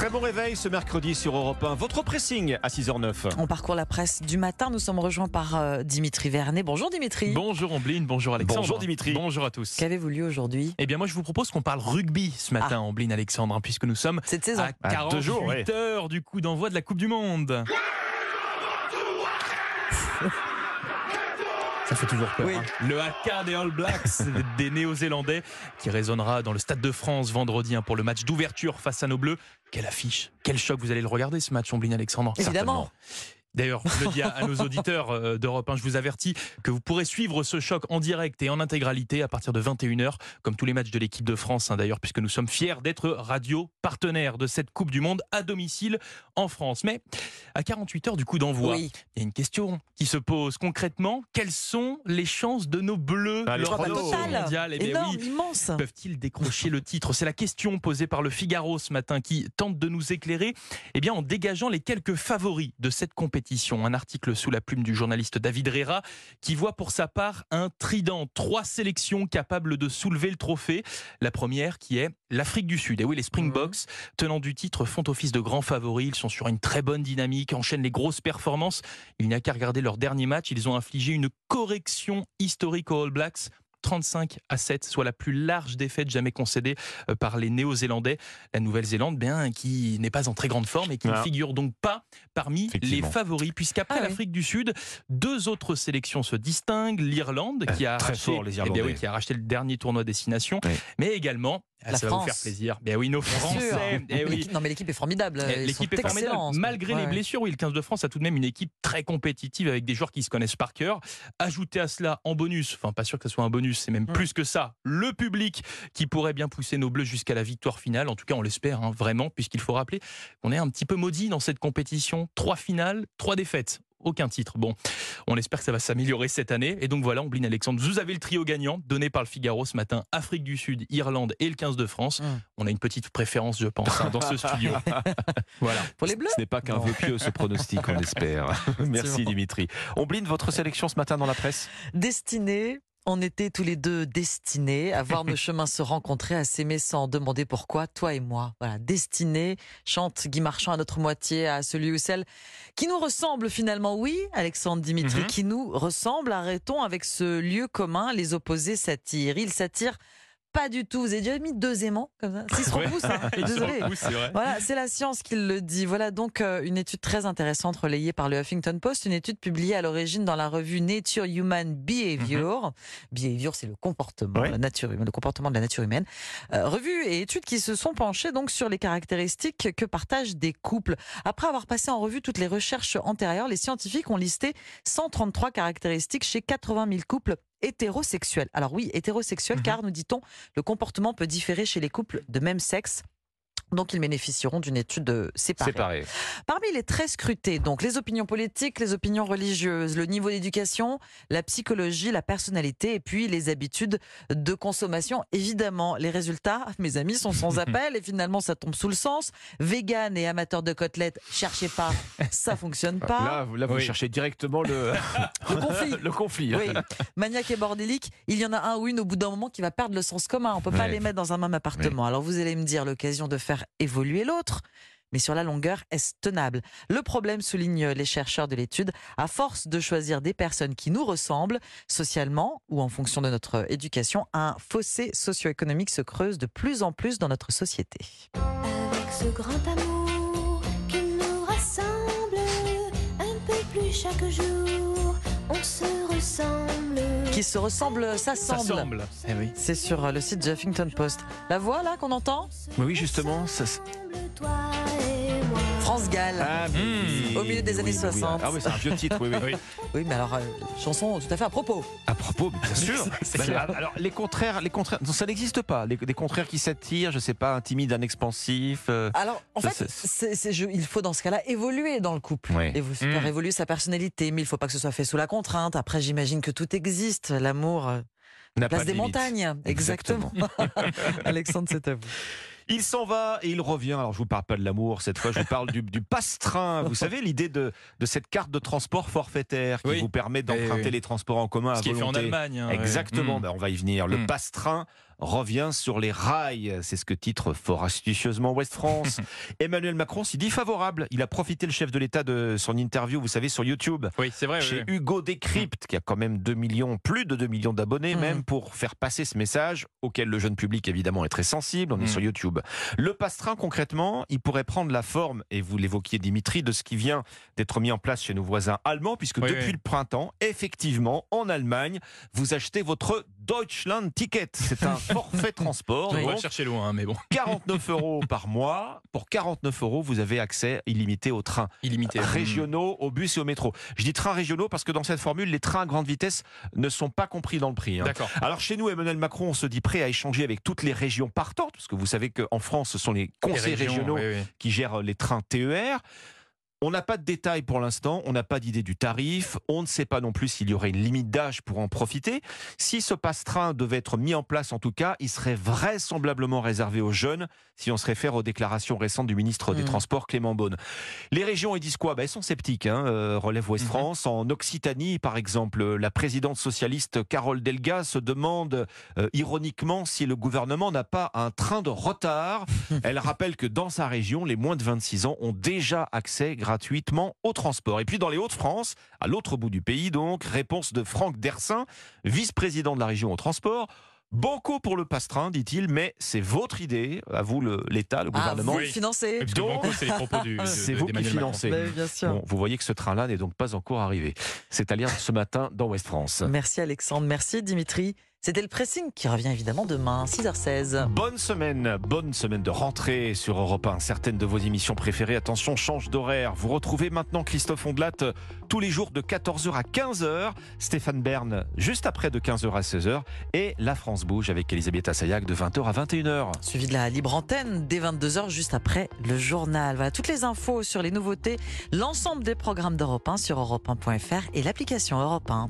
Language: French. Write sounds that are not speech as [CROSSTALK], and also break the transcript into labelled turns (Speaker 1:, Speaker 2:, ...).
Speaker 1: Très bon réveil ce mercredi sur Europe 1. Votre pressing à 6h09.
Speaker 2: On parcourt la presse du matin. Nous sommes rejoints par euh, Dimitri Vernet. Bonjour Dimitri.
Speaker 3: Bonjour Ambline, bonjour Alexandre.
Speaker 1: Bonjour Dimitri.
Speaker 3: Bonjour à tous.
Speaker 2: Qu'avez-vous lu aujourd'hui?
Speaker 3: Eh bien moi je vous propose qu'on parle rugby ce matin,
Speaker 2: Ah.
Speaker 3: Ambline Alexandre, hein, puisque nous sommes
Speaker 2: Cette saison.
Speaker 3: à
Speaker 1: Ah,
Speaker 3: 48
Speaker 1: deux jours, ouais.
Speaker 3: heures du coup d'envoi de la Coupe du Monde. [LAUGHS] Ça fait toujours peur.
Speaker 2: Oui.
Speaker 3: hein. Le haka des All Blacks [LAUGHS] des Néo-Zélandais qui résonnera dans le Stade de France vendredi hein, pour le match d'ouverture face à nos Bleus. Quelle affiche, quel choc vous allez le regarder ce match, Ambline Alexandre.
Speaker 2: Évidemment.
Speaker 3: D'ailleurs, je le dis à, à nos auditeurs euh, d'Europe 1, je vous avertis que vous pourrez suivre ce choc en direct et en intégralité à partir de 21h, comme tous les matchs de l'équipe de France, hein, d'ailleurs, puisque nous sommes fiers d'être radio partenaire de cette Coupe du Monde à domicile en France. Mais à 48 heures du coup d'envoi,
Speaker 2: Oui.
Speaker 3: il y a une question qui se pose concrètement. Quelles sont les chances de nos Bleus
Speaker 1: Ah,
Speaker 3: de
Speaker 1: chrono.
Speaker 3: ce
Speaker 2: Total.
Speaker 3: mondial? Eh bien
Speaker 2: Énorme,
Speaker 3: oui,
Speaker 2: immense.
Speaker 3: Peuvent-ils décrocher le titre? C'est la question posée par le Figaro ce matin qui tente de nous éclairer eh bien, en dégageant les quelques favoris de cette compétition. Un article sous la plume du journaliste David Rera qui voit pour sa part un trident, trois sélections capables de soulever le trophée. La première qui est l'Afrique du Sud. Et oui, les Springboks, tenants du titre, font office de grands favoris. Ils sont sur une très bonne dynamique, enchaînent les grosses performances. Il n'y a qu'à regarder leur dernier match. Ils ont infligé une correction historique aux All Blacks. 35 à 7, soit la plus large défaite jamais concédée euh, par les Néo-Zélandais. La Nouvelle-Zélande, bien, qui n'est pas en très grande forme et qui ne
Speaker 1: Ah.
Speaker 3: figure donc pas parmi les favoris, puisqu'après
Speaker 2: Ah oui.
Speaker 3: l'Afrique du Sud, deux autres sélections se distinguent. L'Irlande, qui a
Speaker 1: Euh, fort, les
Speaker 3: eh bien
Speaker 1: Irlandais.
Speaker 3: oui, qui a racheté le dernier tournoi destination,
Speaker 1: Oui.
Speaker 3: mais également, ah,
Speaker 2: La
Speaker 3: ça va vous faire plaisir, bien oui, nos. Français, eh oui,
Speaker 2: Non, mais l'équipe est formidable.
Speaker 3: eh, L'équipe est formidable. Malgré les blessures, oui, le 15 de France a tout de même une équipe très compétitive avec des joueurs qui se connaissent par cœur. Ajoutez à cela en bonus, enfin pas sûr que ce soit un bonus, c'est même
Speaker 2: Mm.
Speaker 3: plus que ça, le public qui pourrait bien pousser nos Bleus jusqu'à la victoire finale. En tout cas, on l'espère hein, vraiment, puisqu'il faut rappeler qu'on est un petit peu maudit dans cette compétition. Trois finales, trois défaites. Aucun titre. Bon, on espère que ça va s'améliorer cette année. Et donc voilà, Ombline Alexandre, vous avez le trio gagnant donné par le Figaro ce matin. Afrique du Sud, Irlande et le 15 de France.
Speaker 2: Mm.
Speaker 3: On a une petite préférence, je pense, hein, dans ce [LAUGHS] studio. [LAUGHS] voilà.
Speaker 2: Pour les Bleus
Speaker 1: Ce n'est pas qu'un vœu pieux ce pronostic, on espère. [LAUGHS] Merci. Dimitri. On bline votre sélection ce matin dans la presse?
Speaker 2: Destinés, on était tous les deux destinés à voir nos [LAUGHS] chemins se rencontrer, à s'aimer sans demander pourquoi, toi et moi. Voilà, destinés, chante Guy Marchand à notre moitié, à celui ou celle qui nous ressemble finalement. Oui, Alexandre Dimitri,
Speaker 1: Mhm.
Speaker 2: qui nous ressemble. Arrêtons avec ce lieu commun, les opposés s'attirent. Ils s'attirent pas du tout. Vous avez déjà mis deux aimants comme ça S'ils se
Speaker 3: Ouais.
Speaker 2: repoussent, hein, [LAUGHS] désolé.
Speaker 3: vrai.
Speaker 2: Voilà, c'est la science qui le dit. Voilà donc euh, une étude très intéressante relayée par le Huffington Post, une étude publiée à l'origine dans la revue Nature Human Behavior. Behavior, c'est le comportement,
Speaker 1: Ouais.
Speaker 2: la nature humaine, le comportement de la nature humaine. Euh, revue et études qui se sont penchées donc sur les caractéristiques que partagent des couples. Après avoir passé en revue toutes les recherches antérieures, les scientifiques ont listé 133 caractéristiques chez 80 000 couples hétérosexuels. Alors oui, hétérosexuels,
Speaker 3: Mhm.
Speaker 2: car nous dit-on, le comportement peut différer chez les couples de même sexe. Donc, ils bénéficieront d'une étude euh, séparée.
Speaker 1: Séparé.
Speaker 2: Parmi les très scrutés, donc les opinions politiques, les opinions religieuses, le niveau d'éducation, la psychologie, la personnalité et puis les habitudes de consommation. Évidemment, les résultats, mes amis, sont sans [LAUGHS] appel et finalement ça tombe sous le sens. Vegan et amateur de côtelettes, cherchez pas, ça fonctionne pas.
Speaker 1: Là, vous- là, vous
Speaker 3: Oui.
Speaker 1: cherchez directement le, [LAUGHS]
Speaker 2: Le conflit. [LAUGHS]
Speaker 1: le conflit.
Speaker 2: Oui, maniaque et bordélique, il y en a un ou une au bout d'un moment qui va perdre le sens commun. On peut pas
Speaker 1: Ouais.
Speaker 2: les mettre dans un même appartement. Alors vous allez me dire l'occasion de évoluer l'autre. Mais sur la longueur, est-ce tenable? Le problème, soulignent les chercheurs de l'étude, à force de choisir des personnes qui nous ressemblent, socialement ou en fonction de notre éducation, un fossé socio-économique se creuse de plus en plus dans notre société.
Speaker 4: Avec ce grand amour qui nous rassemble, un peu plus chaque jour.
Speaker 2: Qui se ressemblent, ça
Speaker 3: Ça
Speaker 2: semble.
Speaker 3: semble. Eh oui.
Speaker 2: C'est sur le site Huffington Post. La voix là qu'on entend?
Speaker 1: Oui, justement, ça.
Speaker 2: France Gall.
Speaker 1: Ah, oui,
Speaker 2: Au milieu des
Speaker 1: oui,
Speaker 2: années
Speaker 1: oui, oui.
Speaker 2: 60.
Speaker 1: Ah oui, c'est un vieux titre, oui, oui.
Speaker 3: Oui.
Speaker 2: Mais alors, euh, chanson tout à fait à propos.
Speaker 1: À propos, bien [LAUGHS] sûr. Bah, alors, les contraires, les contraires, non, ça n'existe pas. Les, des contraires qui s'attirent, je sais pas, un timide, un expansif. euh,
Speaker 2: Alors, en fait,
Speaker 1: c'est-
Speaker 2: c'est- c'est- je- il faut dans ce cas-là évoluer dans le couple. Et vous faire
Speaker 3: Mm.
Speaker 2: évoluer sa personnalité. Mais il faut pas que ce soit fait sous la contrainte. Après, j'imagine que tout existe. L'amour, euh,
Speaker 1: n'a
Speaker 2: place
Speaker 1: pas
Speaker 2: des
Speaker 1: limite.
Speaker 2: montagnes. Exactement. [LAUGHS] Alexandre, c'est à vous.
Speaker 1: Il s'en va et il revient. Alors, je vous parle pas de l'amour cette fois, je vous parle du, du passe-train. Vous savez, l'idée de, de cette carte de transport forfaitaire qui
Speaker 3: Oui.
Speaker 1: vous permet d'emprunter
Speaker 3: Oui, oui.
Speaker 1: les transports en commun à
Speaker 3: Ce qui est fait en. Allemagne. hein.
Speaker 1: Exactement, ben, on va y venir. Le
Speaker 3: Mm.
Speaker 1: passe-train revient sur les rails. C'est ce que titre fort astucieusement West France. [LAUGHS] Emmanuel Macron s'y dit favorable. Il a profité, le chef de l'État, de son interview, vous savez, sur YouTube.
Speaker 3: Oui, c'est vrai.
Speaker 1: Chez
Speaker 3: oui.
Speaker 1: Hugo Décrypte, qui a quand même 2 millions, plus de 2 millions d'abonnés,
Speaker 2: Mhm.
Speaker 1: même pour faire passer ce message auquel le jeune public évidemment est très sensible. On est
Speaker 3: Mhm.
Speaker 1: sur YouTube. Le passe-train, concrètement, il pourrait prendre la forme, et vous l'évoquiez Dimitri, de ce qui vient d'être mis en place chez nos voisins allemands, puisque
Speaker 3: Oui,
Speaker 1: depuis
Speaker 3: oui.
Speaker 1: le printemps, effectivement, en Allemagne, vous achetez votre Deutschland Ticket. C'est un [LAUGHS] forfait transport.
Speaker 3: On va chercher loin, hein, mais bon, [LAUGHS]
Speaker 1: 49 euros par mois. Pour 49 euros, vous avez accès illimité aux trains
Speaker 3: illimité.
Speaker 1: régionaux, au bus et au métro. Je dis trains régionaux parce que dans cette formule, les trains à grande vitesse ne sont pas compris dans le prix. hein.
Speaker 3: D'accord.
Speaker 1: Alors chez nous, Emmanuel Macron, on se dit prêt à échanger avec toutes les régions partantes, parce que vous savez qu'en France, ce sont les
Speaker 3: Les
Speaker 1: conseils
Speaker 3: régions,
Speaker 1: régionaux
Speaker 3: oui, oui.
Speaker 1: qui gèrent les trains TER. On n'a pas de détails pour l'instant, on n'a pas d'idée du tarif, on ne sait pas non plus s'il y aurait une limite d'âge pour en profiter. Si ce passe-train devait être mis en place en tout cas, il serait vraisemblablement réservé aux jeunes, si on se réfère aux déclarations récentes du ministre des
Speaker 2: Mhm.
Speaker 1: Transports Clément Beaune. Les régions, ils disent quoi? Ben, Elles sont sceptiques, hein, euh, relève Ouest
Speaker 3: Mhm.
Speaker 1: France. En Occitanie, par exemple, la présidente socialiste Carole Delga se demande euh, ironiquement si le gouvernement n'a pas un train de retard. [LAUGHS] Elle rappelle que dans sa région, les moins de 26 ans ont déjà accès gratuitement au transport. Et puis dans les Hauts-de-France, à l'autre bout du pays donc, réponse de Franck Dersin, vice-président de la région au transport. Beaucoup pour le passe-train, dit-il, mais c'est votre idée, à vous l'État, le
Speaker 2: Ah,
Speaker 1: gouvernement.
Speaker 2: vous financez.
Speaker 1: Donc,
Speaker 3: Banco, c'est de- [LAUGHS] de-
Speaker 1: vous qui financez. Bon, vous voyez que ce train-là n'est donc pas encore arrivé. C'est à lire ce matin dans Ouest France.
Speaker 2: Merci Alexandre, merci Dimitri. C'était le pressing qui revient évidemment demain, 6h16.
Speaker 1: Bonne semaine, bonne semaine de rentrée sur Europe 1. Certaines de vos émissions préférées, attention, change d'horaire. Vous retrouvez maintenant Christophe Ondelat euh, tous les jours de 14h à 15h. Stéphane Bern juste après de 15h à 16h. Et La France Bouge avec Elisabeth Assayac de 20h à 21h.
Speaker 2: Suivi de la libre antenne dès 22h juste après le journal. Voilà toutes les infos sur les nouveautés, l'ensemble des programmes d'Europe 1 sur europe1.fr et l'application Europe 1.